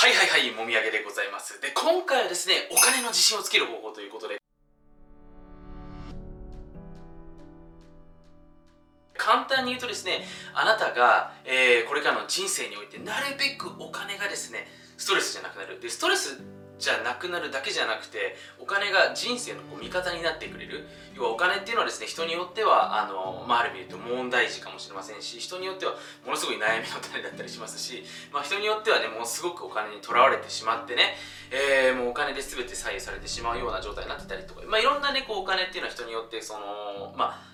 はいはいはい、もみあげでございます。で、今回はですね、お金の自信をつける方法ということで、簡単に言うとですね、あなたが、えーこれからの人生において、なるべくお金がですね、ストレスじゃなくなる。で、ストレスじゃなくなるだけじゃなくて、お金が人生のこう味方になってくれる。要はお金っていうのはですね、人によっては、あの、まあ、ある意味で言うと問題児かもしれませんし、人によってはものすごい悩みの種だったりしますし、まあ、人によってはね、もうすごくお金にとらわれてしまってね、えーもうお金で全て左右されてしまうような状態になってたりとか、まあ、いろんなね、こうお金っていうのは人によって、その、まあ、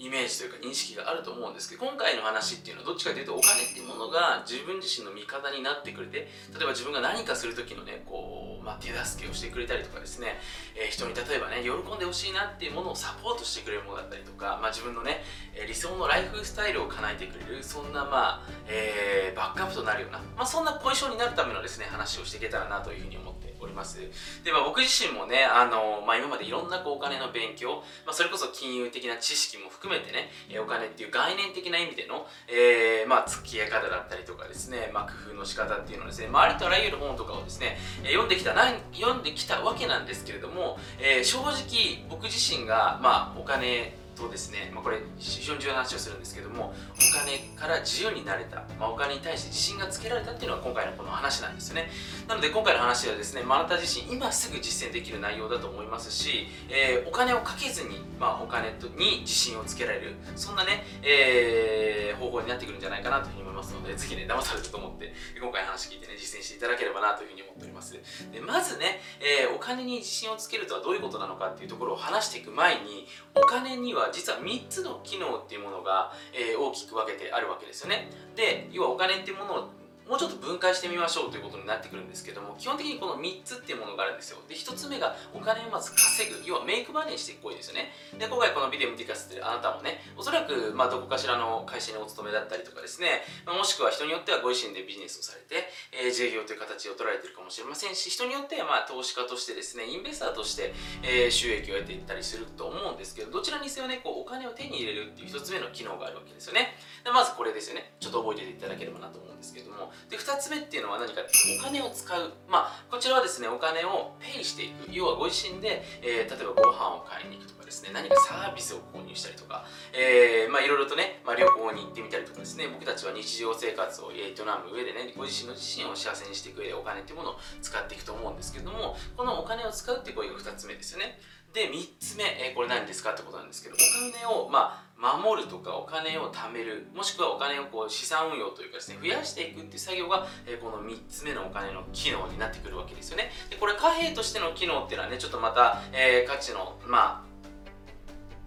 イメージというか認識があると思うんですけど今回の話っていうのはどっちかというとお金っていうものが自分自身の味方になってくれて例えば自分が何かする時のねこう、まあ、手助けをしてくれたりとかですね、えー人に例えばね喜んでほしいなっていうものをサポートしてくれるものだったりとか、まあ、自分のねえ理想のライフスタイルを叶えてくれるそんなまあ、えーバックアップとなるような、まあ、そんなポジションになるためのですね話をしていけたらなというふうに思っております。で、まあ、僕自身もねあの、まあ、今までいろんなこうお金の勉強、まあ、それこそ金融的な知識も含めてねお金っていう概念的な意味での、えーまあ、付き合い方だったりとかですね、まあ、工夫の仕方っていうのをですね、まあ、ありとあらゆる本とかをですね、読んできたな読んできたわけなんですけれども、えー正直僕自身が、まあ、お金とですね、まあ、これ非常に重要な話をするんですけどもお金から自由になれた、まあ、お金に対して自信がつけられたっていうのが今回のこの話なんですよね。なので今回の話はですね、まあ、なた自身今すぐ実践できる内容だと思いますし、えーお金をかけずに、まあ、お金に自信をつけられる。そんなね、えー方法になってくるんじゃないかなというふうに思いますのでぜひね騙されたと思って今回の話聞いてね実践していただければなというふうに思っております。でまずね、えーお金に自信をつけるとはどういうことなのかっていうところを話していく前にお金には実は3つの機能っていうものが、えー大きく分けてあるわけですよね。で要はお金っていうものをもうちょっと分解してみましょうということになってくるんですけども基本的にこの3つっていうものがあるんですよ。で1つ目がお金をまず稼ぐ。要はメイクマネーしていく行為ですよね。で今回このビデオ見てくださってるあなたもねおそらくまどこかしらの会社にお勤めだったりとかですね、まもしくは人によってはご自身でビジネスをされて、えー自営業という形を取られてるかもしれませんし人によってはまあ投資家としてですねインベスターとして、え収益を得ていったりすると思うんですけどどちらにせよねこうお金を手に入れるっていう1つ目の機能があるわけですよね。でまずこれですよね。ちょっと覚えていただければなと思うんですけどもで2つ目っていうのは何かお金を使う。まあこちらはですねお金をペイしていく。要はご自身で、えー例えばご飯を買いに行くとかですね。何かサービスを購入したりとか、えーまあいろいろとね、まあ、旅行に行ってみたりとかですね。僕たちは日常生活を営む上でねご自身の自身を幸せにしていく上でお金っていうものを使っていくと思うんですけれどもこのお金を使うっていう行為が2つ目ですよね。で3つ目、えーこれ何ですかってことなんですけどお金を、まあ、守るとかお金を貯めるもしくはお金をこう資産運用というかですね増やしていくっていう作業が、えーこの3つ目のお金の機能になってくるわけですよね。でこれ貨幣としての機能っていうのはねちょっとまた、えー価値のまあ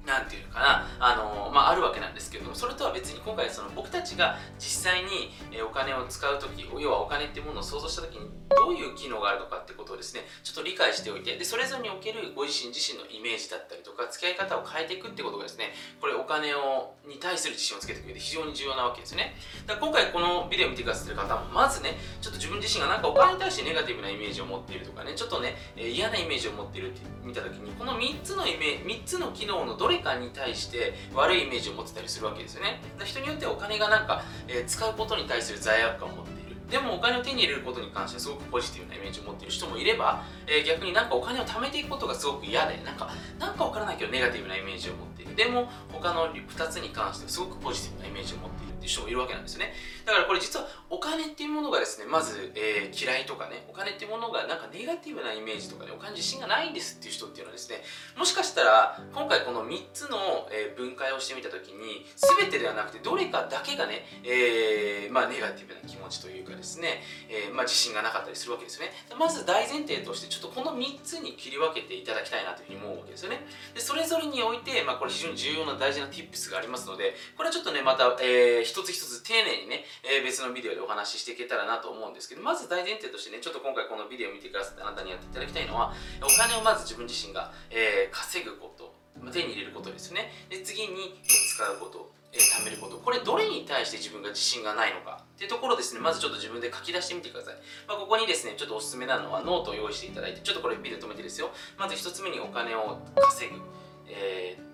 なんていうのかな、あのまあ、あるわけなんですけどもそれとは別に今回その僕たちが実際にお金を使う時要はお金っていうものを想像した時にどういう機能があるのかってことをですねちょっと理解しておいてでそれぞれにおけるご自身自身のイメージだったりとか付き合い方を変えていくってことがですねこれお金をに対する自信をつけてく上で非常に重要なわけですね。だから今回このビデオを見てくださってる方もまずねちょっと自分自身がなんかお金に対してネガティブなイメージを持っているとかねちょっとね、嫌なイメージを持っているって見た時にこの3つのイメ3つの機能のどれかに対して悪いイメージを持ってたりするわけですよね。人によってはお金がなんか、えー使うことに対する罪悪感を持っている。でもお金を手に入れることに関してはすごくポジティブなイメージを持っている人もいれば、えー逆になんかお金を貯めていくことがすごく嫌でなんかなんかわからないけどネガティブなイメージを持っている。でも他の2つに関してはすごくポジティブなイメージを持っているっていう人もいるわけなんですよね。だからこれ実はお金っていうものがですねまず、えー嫌いとかねお金っていうものがなんかネガティブなイメージとかねお金自信がないんですっていう人っていうのはですねもしかしたら今回この3つの、え分解をしてみた時に全てではなくてどれかだけがね、えーまあ、ネガティブな気持ちというかですね、えまあ、自信がなかったりするわけですよね。まず大前提としてちょっとこの3つに切り分けていただきたいなというふうに思うわけですよね。でそれぞれにおいて、まあ、これ非非常に重要な大事な tips がありますのでこれはちょっとねまた、えー一つ一つ丁寧にね、えー別のビデオでお話ししていけたらなと思うんですけどまず大前提としてねちょっと今回このビデオを見てくださってあなたにやっていただきたいのはお金をまず自分自身が、えー稼ぐこと手に入れることですよね。で次に使うことえ貯めること。これどれに対して自分が自信がないのか。っていうところですね。まずちょっと自分で書き出してみてください、まあ、ここにですねちょっとおすすめなのはノートを用意していただいてちょっとこれビデオ止めてですよ。まず1つ目にお金を稼ぐ、えー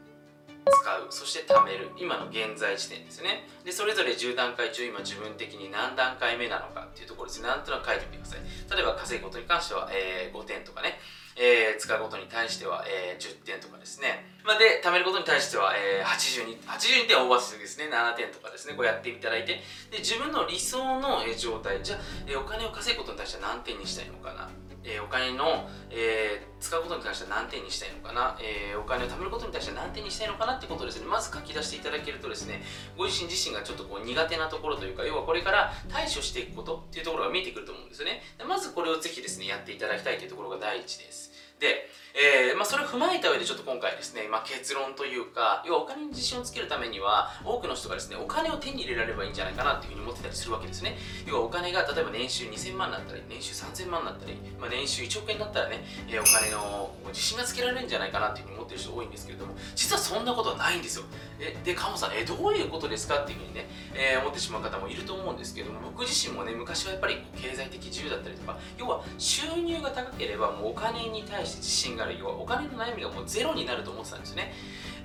使うそして貯める今の現在地点ですね。でそれぞれ10段階中今自分的に何段階目なのかっていうところです。ねなんとなく書いてみてください。例えば稼ぐことに関しては、えー、5点とかね。えー、使うことに対しては、えー、10点とかですね。ま、で、貯めることに対しては、えー、82、82点オーバーするですね、7点とかですね、こうやっていただいて、で、自分の理想の状態、じゃあ、え、お金を稼ぐことに対しては何点にしたいのかな。えー、お金の、えー、使うことに対しては何点にしたいのかな、えー、お金を貯めることに対しては何点にしたいのかなってことをですね、まず書き出していただけるとですね、ご自身自身がちょっとこう苦手なところというか、要はこれから対処していくことっていうところが見えてくると思うんですよね。でまずこれをぜひですね、やっていただきたいというところが第一です。で、えー、まあ、それを踏まえた上でちょっと今回ですね、まあ、結論というか要はお金に自信をつけるためには多くの人がですねお金を手に入れられればいいんじゃないかなっていうふうに思ってたりするわけですね。要はお金が例えば年収2000万だったり年収3000万だったり、まあ、年収1億円だったらね、えー、お金の自信がつけられるんじゃないかなっていうふうに思ってる人多いんですけれども実はそんなことはないんですよ。えで鴨さんえどういうことですかっていうふうにね、えー、思ってしまう方もいると思うんですけども僕自身もね昔はやっぱり経済的自由だったりとか要は収入が高ければもうお金に対して自信がある。要はお金の悩みがもうゼロになると思ってたんですね。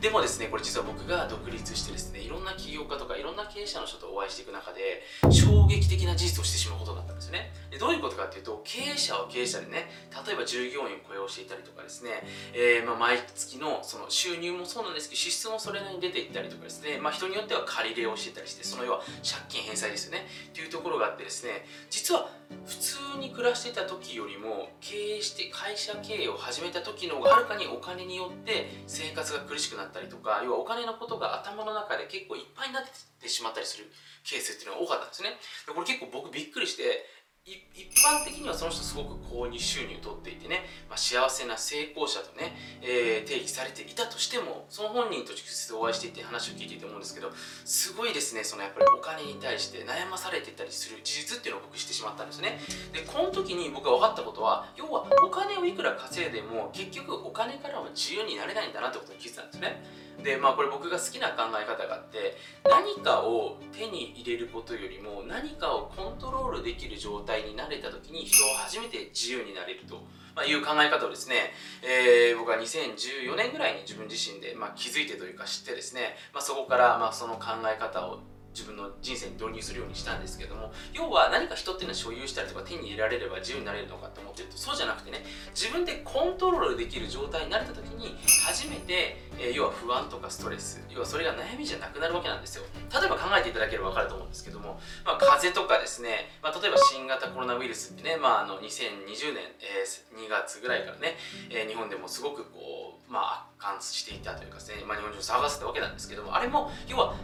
でもですねこれ実は僕が独立してですねいろんな起業家とかいろんな経営者の人とお会いしていく中で衝撃的な事実をしてしまうことだったんですよね。でどういうことかっていうと経営者は経営者でね例えば従業員を雇用していたりとかですね、えー、ま毎月のその収入もそうなんですけど支出もそれなりに出ていったりとかですね、まあ、人によっては借り入れをしてたりしてその要は借金返済ですよね。っていうところがあってですね実は普通に暮らしてた時よりも経営して会社経営を始めた時の方がはるかにお金によって生活が苦しくなったりとか要はお金のことが頭の中で結構いっぱいになってしまったりするケースっていうのが多かったんですね。でこれ結構僕びっくりして一般的にはその人すごく購入収入を取っていてね、まあ、幸せな成功者とね、えー、定義されていたとしてもその本人と直接お会いしていて話を聞いていて思うんですけどすごいですねそのやっぱりお金に対して悩まされてたりする事実っていうのを僕してしまったんですね。でこの時に僕が分かったことは要はお金をいくら稼いでも結局お金からは自由になれないんだなってことに気づいたんですね。でまあこれ僕が好きな考え方があって何かを手に入れることよりも何かをコントロールできる状態になれた時に人は初めて自由になれると。ま、いう考え方をですね、えー、僕は2014年ぐらいに自分自身で、まあ、気づいてというか知ってですね、まあ、そこから、まあ、その考え方を自分の人生に導入するようにしたんですけども要は何か人っていうのは所有したりとか手に入れられれば自由になれるのかと思ってるとそうじゃなくてね自分でコントロールできる状態になれた時に初めて、え、要は不安とかストレス要はそれが悩みじゃなくなるわけなんですよ。例えば考えていただければ分かると思うんですけども、まあ、風邪とかですね、まあ、例えば新型コロナウイルスってね、まあ、あの2020年、えー、2月ぐらいからね、えー、日本でもすごくこう、まあ、悪化していたというかですね、まあ、日本中を騒がせたわけなんですけどもあれも要は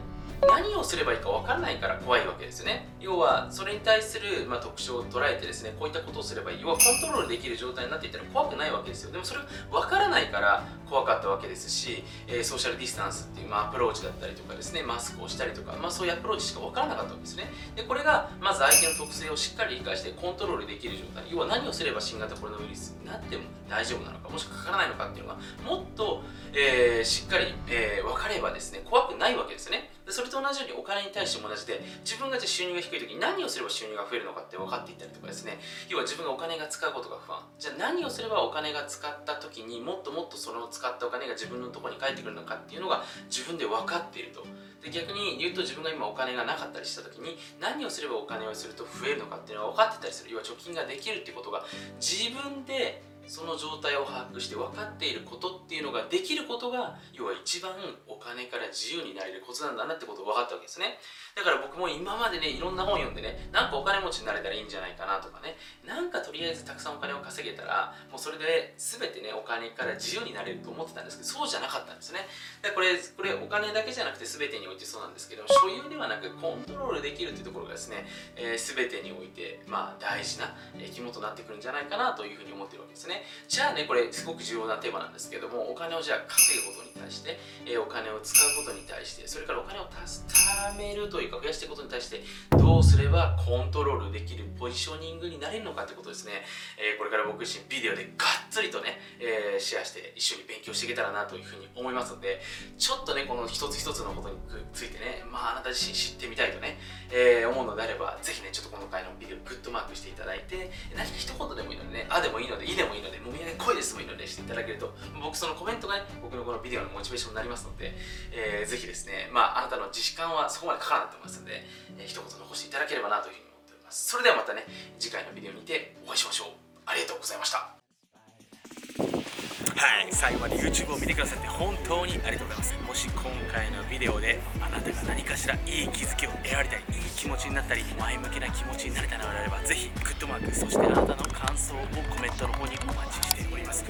何をすればいいか分かんないから怖いわけですよね。要はそれに対する、まあ、特徴を捉えてですねこういったことをすればいい。要はコントロールできる状態になっていったら怖くないわけですよ。でもそれ分からないから怖かったわけですし、え、ソーシャルディスタンスっていう、まあ、アプローチだったりとかですねマスクをしたりとか、まあ、そういうアプローチしか分からなかったわけですね。でこれがまず相手の特性をしっかり理解してコントロールできる状態。要は何をすれば新型コロナウイルスになっても大丈夫なのかもしくはかからないのかっていうのがもっと、えー、しっかり、えー、分かればですね怖くないわけですね。でそれと同じようにお金に対しても同じで自分がじゃ収入が低い時に何をすれば収入が増えるのかって分かっていったりとかですね。要は自分がお金が使うことが不安。じゃあ何をすればお金が使った時にもっともっとその使ったお金が自分のところに返ってくるのかっていうのが自分で分かっていると。で逆に言うと自分が今お金がなかったりした時に何をすればお金をすると増えるのかっていうのが分かってたりする。要は貯金ができるっていうことが自分でその状態を把握して分かっていることっていうのができることが要は一番お金から自由になれるコツなんだなってことが分かったわけですね。だから僕も今までねいろんな本読んでねなんかお金持ちになれたらいいんじゃないかなとかねなんかとりあえずたくさんお金を稼げたらもうそれで全てねお金から自由になれると思ってたんですけどそうじゃなかったんですね。でこれこれお金だけじゃなくて全てにおいてそうなんですけど所有ではなくコントロールできるっていうところがですね、えー、全てにおいてまあ大事な肝となってくるんじゃないかなというふうに思ってるわけですね。じゃあねこれすごく重要なテーマなんですけどもお金をじゃあ稼ぐことに対して、え、お金を使うことに対してそれからお金を貯めるというか増やしていくことに対してどうすればコントロールできるポジショニングになれるのかってことですね、え、これから僕自身ビデオでガッつりとね、えー、シェアして一緒に勉強していけたらなというふうに思いますのでちょっとねこの一つ一つのことについてねまああなた自身知ってみたいとね、えー、思うのであればぜひねちょっとこの回のビデオグッドマークしていただいて何か一言でもいいのでねあでもいいのでいいでもいいのでもみあげ濃いですもいいのでしていただけると僕そのコメントがね僕のこのビデオのモチベーションになりますので、えー、ぜひですねまああなたの自主観はそこまでかからないと思いますので、えー、一言残していただければなというふうに思っております。それではまたね次回のビデオにてお会いしましょう。ありがとうございました。はい。最後まで YouTube を見てくださって本当にありがとうございます。もし今回のビデオであなたが何かしらいい気づきを得られたりいい気持ちになったり前向きな気持ちになれたのであればぜひグッドマークそしてあなたの感想をコメントの方にお待ちして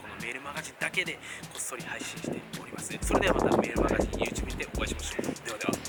このメールマガジンだけでこっそり配信しております。それではまたメールマガジン YouTube にてお会いしましょう。ではでは。